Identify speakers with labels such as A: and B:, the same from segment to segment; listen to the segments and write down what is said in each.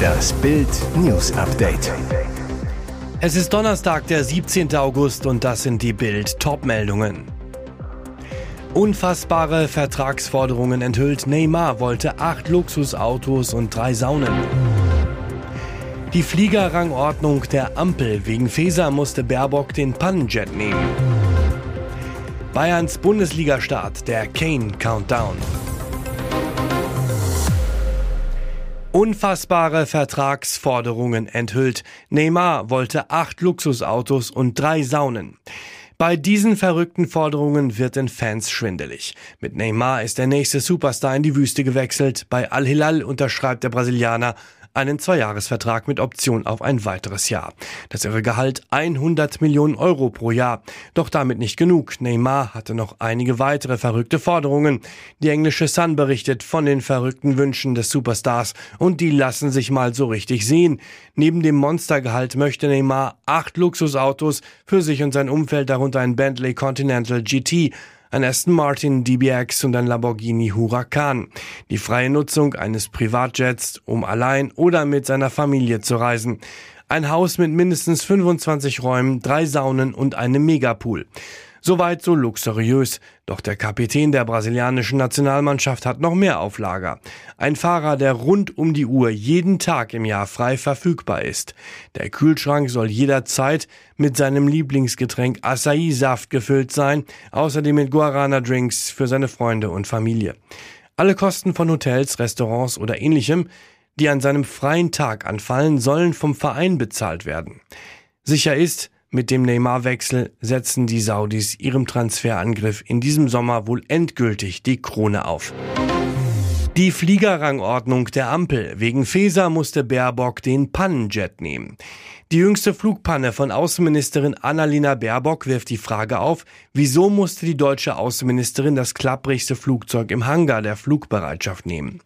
A: Das Bild News Update.
B: Es ist Donnerstag, der 17. August und das sind die Bild Topmeldungen. Unfassbare Vertragsforderungen enthüllt. Neymar wollte acht Luxusautos und drei Saunen. Die Fliegerrangordnung der Ampel. Wegen Feser musste Baerbock den Pannenjet nehmen. Bayerns Bundesligastart, der Kane Countdown. Unfassbare Vertragsforderungen enthüllt. Neymar wollte acht Luxusautos und drei Saunen. Bei diesen verrückten Forderungen wird den Fans schwindelig. Mit Neymar ist der nächste Superstar in die Wüste gewechselt. Bei Al-Hilal unterschreibt der Brasilianer einen Zweijahresvertrag mit Option auf ein weiteres Jahr. Das irre Gehalt 100 Millionen Euro pro Jahr. Doch damit nicht genug. Neymar hatte noch einige weitere verrückte Forderungen. Die englische Sun berichtet von den verrückten Wünschen des Superstars und die lassen sich mal so richtig sehen. Neben dem Monstergehalt möchte Neymar acht Luxusautos für sich und sein Umfeld, darunter ein Bentley Continental GT, ein Aston Martin DBX und ein Lamborghini Huracan. Die freie Nutzung eines Privatjets, um allein oder mit seiner Familie zu reisen. Ein Haus mit mindestens 25 Räumen, drei Saunen und einem Megapool. Soweit so luxuriös. Doch der Kapitän der brasilianischen Nationalmannschaft hat noch mehr auf Lager. Ein Fahrer, der rund um die Uhr jeden Tag im Jahr frei verfügbar ist. Der Kühlschrank soll jederzeit mit seinem Lieblingsgetränk Acai-Saft gefüllt sein, außerdem mit Guarana-Drinks für seine Freunde und Familie. Alle Kosten von Hotels, Restaurants oder ähnlichem, die an seinem freien Tag anfallen, sollen vom Verein bezahlt werden. Sicher ist, mit dem Neymar-Wechsel setzen die Saudis ihrem Transferangriff in diesem Sommer wohl endgültig die Krone auf. Die Fliegerrangordnung der Ampel. Wegen Feser musste Baerbock den Pannenjet nehmen. Die jüngste Flugpanne von Außenministerin Annalena Baerbock wirft die Frage auf, wieso musste die deutsche Außenministerin das klapprigste Flugzeug im Hangar der Flugbereitschaft nehmen.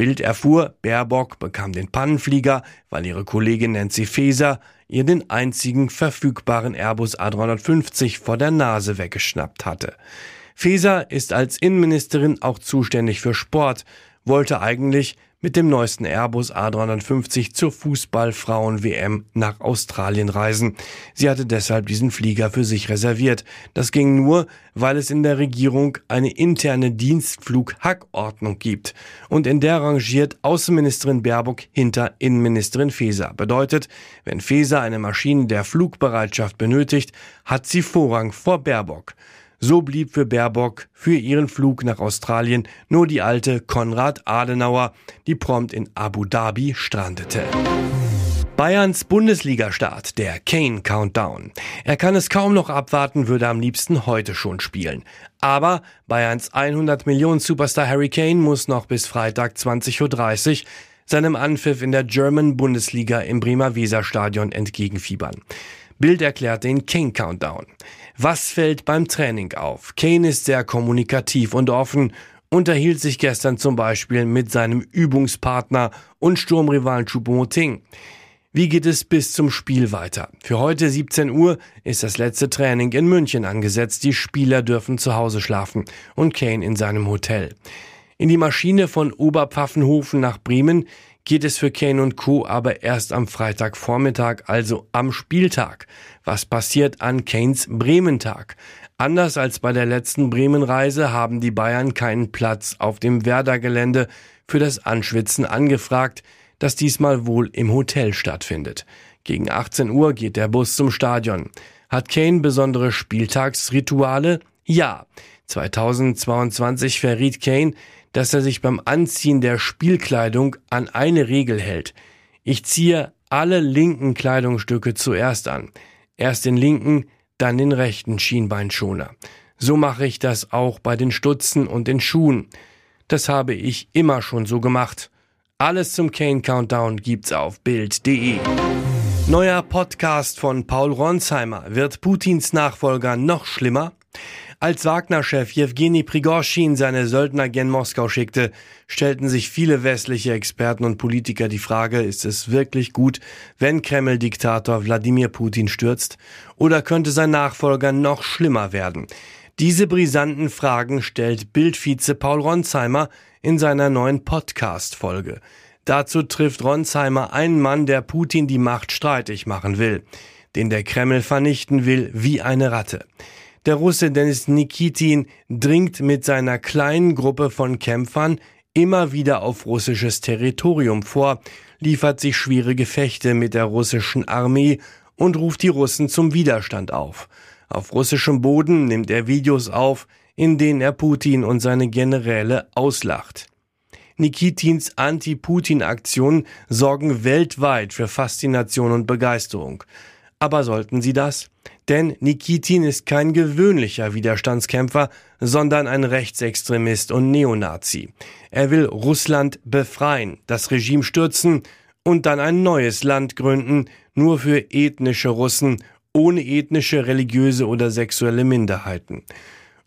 B: Bild erfuhr, Baerbock bekam den Pannenflieger, weil ihre Kollegin Nancy Faeser ihr den einzigen verfügbaren Airbus A350 vor der Nase weggeschnappt hatte. Faeser ist als Innenministerin auch zuständig für Sport, wollte eigentlich mit dem neuesten Airbus A350 zur Fußballfrauen-WM nach Australien reisen. Sie hatte deshalb diesen Flieger für sich reserviert. Das ging nur, weil es in der Regierung eine interne Dienstflug-Hackordnung gibt. Und in der rangiert Außenministerin Baerbock hinter Innenministerin Faeser. Bedeutet, wenn Faeser eine Maschine der Flugbereitschaft benötigt, hat sie Vorrang vor Baerbock. So blieb für Baerbock für ihren Flug nach Australien nur die alte Konrad Adenauer, die prompt in Abu Dhabi strandete. Bayerns Bundesligastart, der Kane Countdown. Er kann es kaum noch abwarten, würde am liebsten heute schon spielen. Aber Bayerns 100 Millionen Superstar Harry Kane muss noch bis Freitag 20.30 Uhr seinem Anpfiff in der German Bundesliga im Bremer Weserstadion entgegenfiebern. Bild erklärt den Kane Countdown. Was fällt beim Training auf? Kane ist sehr kommunikativ und offen, unterhielt sich gestern zum Beispiel mit seinem Übungspartner und Sturmrivalen Choupo-Moting. Wie geht es bis zum Spiel weiter? Für heute 17 Uhr ist das letzte Training in München angesetzt. Die Spieler dürfen zu Hause schlafen und Kane in seinem Hotel. In die Maschine von Oberpfaffenhofen nach Bremen geht es für Kane und Co. aber erst am Freitagvormittag, also am Spieltag. Was passiert an Kanes Brementag? Anders als bei der letzten Bremenreise haben die Bayern keinen Platz auf dem Werder-Gelände für das Anschwitzen angefragt, das diesmal wohl im Hotel stattfindet. Gegen 18 Uhr geht der Bus zum Stadion. Hat Kane besondere Spieltagsrituale? Ja. 2022 verriet Kane, dass er sich beim Anziehen der Spielkleidung an eine Regel hält. Ich ziehe alle linken Kleidungsstücke zuerst an. Erst den linken, dann den rechten Schienbeinschoner. So mache ich das auch bei den Stutzen und den Schuhen. Das habe ich immer schon so gemacht. Alles zum Kane Countdown gibt's auf Bild.de. Neuer Podcast von Paul Ronsheimer. Wird Putins Nachfolger noch schlimmer? Als Wagner-Chef Jewgeni Prigorschin seine Söldner gen Moskau schickte, stellten sich viele westliche Experten und Politiker die Frage, ist es wirklich gut, wenn Kreml-Diktator Wladimir Putin stürzt? Oder könnte sein Nachfolger noch schlimmer werden? Diese brisanten Fragen stellt Bildvize Paul Ronsheimer in seiner neuen Podcast-Folge. Dazu trifft Ronsheimer einen Mann, der Putin die Macht streitig machen will, den der Kreml vernichten will wie eine Ratte. Der Russe Denis Nikitin dringt mit seiner kleinen Gruppe von Kämpfern immer wieder auf russisches Territorium vor, liefert sich schwere Gefechte mit der russischen Armee und ruft die Russen zum Widerstand auf. Auf russischem Boden nimmt er Videos auf, in denen er Putin und seine Generäle auslacht. Nikitins Anti-Putin-Aktionen sorgen weltweit für Faszination und Begeisterung. Aber sollten sie das? Denn Nikitin ist kein gewöhnlicher Widerstandskämpfer, sondern ein Rechtsextremist und Neonazi. Er will Russland befreien, das Regime stürzen und dann ein neues Land gründen, nur für ethnische Russen, ohne ethnische, religiöse oder sexuelle Minderheiten.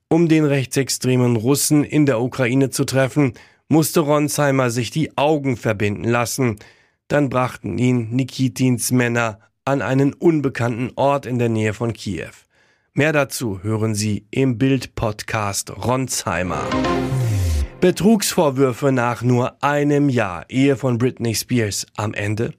B: Um den rechtsextremen Russen in der Ukraine zu treffen, musste Ronsheimer sich die Augen verbinden lassen. Dann brachten ihn Nikitins Männer an einen unbekannten Ort in der Nähe von Kiew. Mehr dazu hören Sie im Bild-Podcast Ronsheimer. Betrugsvorwürfe nach nur einem Jahr Ehe von Britney Spears am Ende?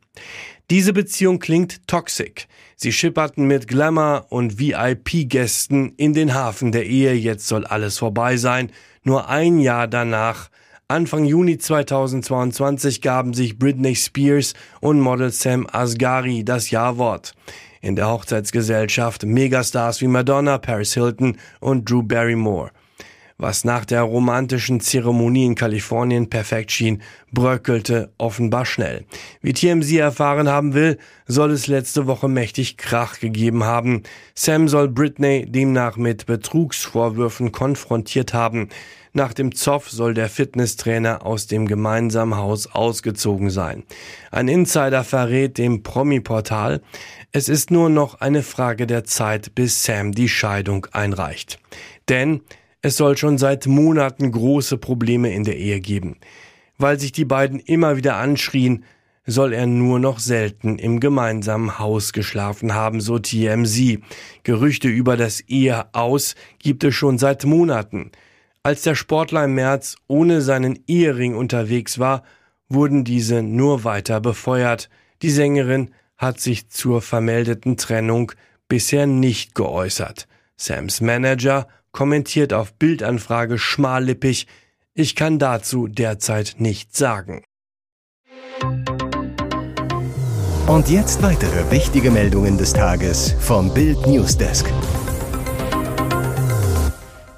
B: Diese Beziehung klingt toxic. Sie schipperten mit Glamour und VIP-Gästen in den Hafen der Ehe. Jetzt soll alles vorbei sein. Nur ein Jahr danach Anfang Juni 2022 gaben sich Britney Spears und Model Sam Asghari das Jawort. In der Hochzeitsgesellschaft Megastars wie Madonna, Paris Hilton und Drew Barrymore. Was nach der romantischen Zeremonie in Kalifornien perfekt schien, bröckelte offenbar schnell. Wie TMZ erfahren haben will, soll es letzte Woche mächtig Krach gegeben haben. Sam soll Britney demnach mit Betrugsvorwürfen konfrontiert haben. Nach dem Zoff soll der Fitnesstrainer aus dem gemeinsamen Haus ausgezogen sein. Ein Insider verrät dem Promi-Portal, es ist nur noch eine Frage der Zeit, bis Sam die Scheidung einreicht. Denn es soll schon seit Monaten große Probleme in der Ehe geben. Weil sich die beiden immer wieder anschrien, soll er nur noch selten im gemeinsamen Haus geschlafen haben, so TMZ. Gerüchte über das Ehe aus gibt es schon seit Monaten. Als der Sportler im März ohne seinen Ehering unterwegs war, wurden diese nur weiter befeuert. Die Sängerin hat sich zur vermeldeten Trennung bisher nicht geäußert. Sams Manager kommentiert auf Bildanfrage schmallippig, ich kann dazu derzeit nichts sagen.
A: Und jetzt weitere wichtige Meldungen des Tages vom Bild Newsdesk.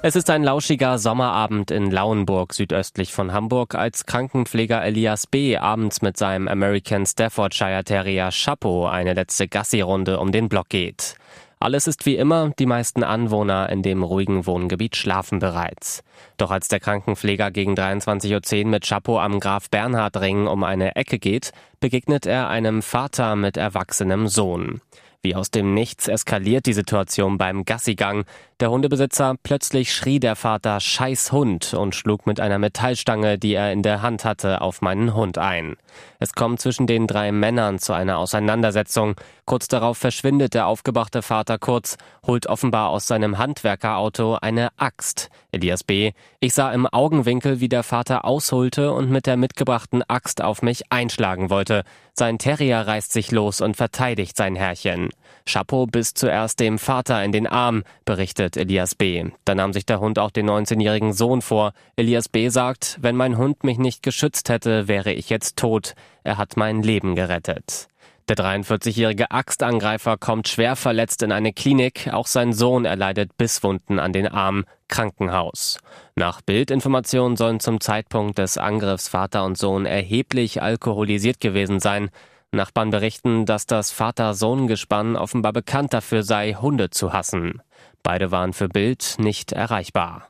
C: Es ist ein lauschiger Sommerabend in Lauenburg südöstlich von Hamburg, als Krankenpfleger Elias B. abends mit seinem American Staffordshire Terrier Chapeau eine letzte Gassi-Runde um den Block geht. Alles ist wie immer, die meisten Anwohner in dem ruhigen Wohngebiet schlafen bereits. Doch als der Krankenpfleger gegen 23.10 Uhr mit Chapeau am Graf Bernhard Ring um eine Ecke geht, begegnet er einem Vater mit erwachsenem Sohn. Wie aus dem Nichts eskaliert die Situation beim Gassigang. Der Hundebesitzer plötzlich schrie der Vater Scheiß Hund und schlug mit einer Metallstange, die er in der Hand hatte, auf meinen Hund ein. Es kommt zwischen den drei Männern zu einer Auseinandersetzung. Kurz darauf verschwindet der aufgebrachte Vater kurz, holt offenbar aus seinem Handwerkerauto eine Axt. Elias B. Ich sah im Augenwinkel, wie der Vater ausholte und mit der mitgebrachten Axt auf mich einschlagen wollte. Sein Terrier reißt sich los und verteidigt sein Herrchen. Chapeau biss zuerst dem Vater in den Arm, berichtet Elias B. Da nahm sich der Hund auch den 19-jährigen Sohn vor. Elias B. sagt, wenn mein Hund mich nicht geschützt hätte, wäre ich jetzt tot. Er hat mein Leben gerettet. Der 43-jährige Axtangreifer kommt schwer verletzt in eine Klinik. Auch sein Sohn erleidet Bisswunden an den Arm. Krankenhaus. Nach Bildinformationen sollen zum Zeitpunkt des Angriffs Vater und Sohn erheblich alkoholisiert gewesen sein. Nachbarn berichten, dass das Vater-Sohn-Gespann offenbar bekannt dafür sei, Hunde zu hassen. Beide waren für Bild nicht erreichbar.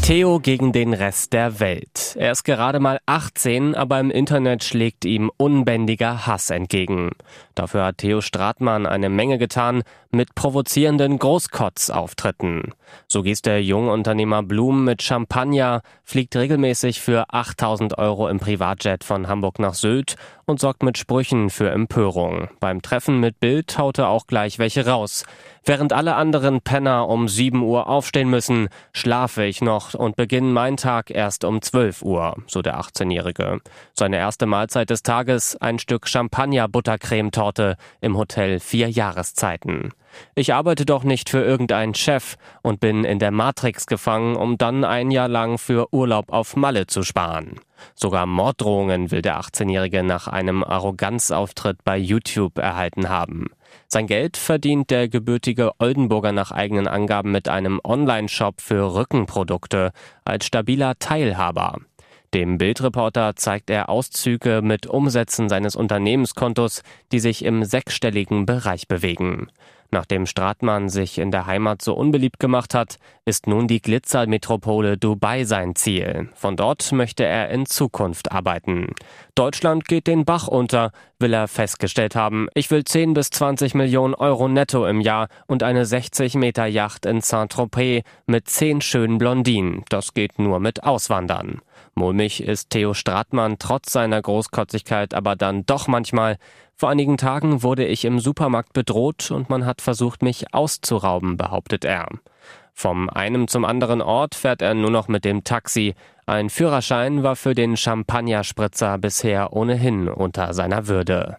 C: Theo gegen den Rest der Welt. Er ist gerade mal 18, aber im Internet schlägt ihm unbändiger Hass entgegen. Dafür hat Theo Stratmann eine Menge getan mit provozierenden Großkotzauftritten. So gießt der Jungunternehmer Blum mit Champagner, fliegt regelmäßig für 8000 Euro im Privatjet von Hamburg nach Sylt und sorgt mit Sprüchen für Empörung. Beim Treffen mit Bild haut er auch gleich welche raus. Während alle anderen Penner um 7 Uhr aufstehen müssen, schlafe ich noch und beginne meinen Tag erst um 12 Uhr, so der 18-Jährige. Seine erste Mahlzeit des Tages ein Stück Champagner-Buttercremetorte im Hotel Vier Jahreszeiten. Ich arbeite doch nicht für irgendeinen Chef und bin in der Matrix gefangen, um dann ein Jahr lang für Urlaub auf Malle zu sparen. Sogar Morddrohungen will der 18-Jährige nach einem Arroganzauftritt bei YouTube erhalten haben. Sein Geld verdient der gebürtige Oldenburger nach eigenen Angaben mit einem Online-Shop für Rückenprodukte als stabiler Teilhaber. Dem Bildreporter zeigt er Auszüge mit Umsätzen seines Unternehmenskontos, die sich im sechsstelligen Bereich bewegen. Nachdem Stratmann sich in der Heimat so unbeliebt gemacht hat, ist nun die Glitzermetropole Dubai sein Ziel. Von dort möchte er in Zukunft arbeiten. Deutschland geht den Bach unter, will er festgestellt haben. Ich will 10 bis 20 Millionen Euro netto im Jahr und eine 60 Meter Yacht in Saint-Tropez mit 10 schönen Blondinen. Das geht nur mit Auswandern. Mulmig ist Theo Stratmann trotz seiner Großkotzigkeit aber dann doch manchmal. Vor einigen Tagen wurde ich im Supermarkt bedroht und man hat versucht, mich auszurauben, behauptet er. Vom einem zum anderen Ort fährt er nur noch mit dem Taxi. Ein Führerschein war für den Champagnerspritzer bisher ohnehin unter seiner Würde.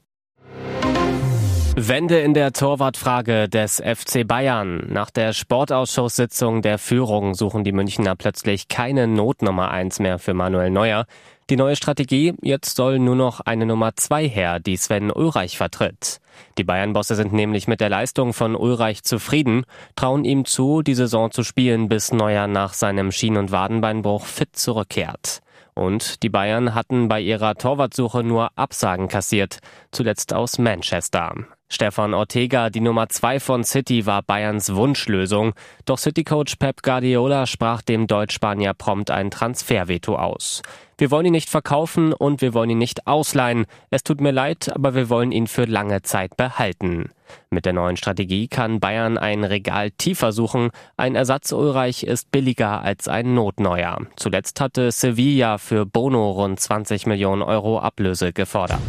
C: Wende in der Torwartfrage des FC Bayern. Nach der Sportausschusssitzung der Führung suchen die Münchner plötzlich keine Notnummer 1 mehr für Manuel Neuer. Die neue Strategie, jetzt soll nur noch eine Nummer 2 her, die Sven Ulreich vertritt. Die Bayern-Bosse sind nämlich mit der Leistung von Ulreich zufrieden, trauen ihm zu, die Saison zu spielen, bis Neuer nach seinem Schien- und Wadenbeinbruch fit zurückkehrt. Und die Bayern hatten bei ihrer Torwartsuche nur Absagen kassiert, zuletzt aus Manchester. Stefan Ortega, die Nummer zwei von City, war Bayerns Wunschlösung. Doch City-Coach Pep Guardiola sprach dem Deutschspanier prompt ein Transferveto aus. Wir wollen ihn nicht verkaufen und wir wollen ihn nicht ausleihen. Es tut mir leid, aber wir wollen ihn für lange Zeit behalten. Mit der neuen Strategie kann Bayern ein Regal tiefer suchen. Ein Ersatz Ulreich ist billiger als ein Notneuer. Zuletzt hatte Sevilla für Bono rund 20 Millionen Euro Ablöse gefordert.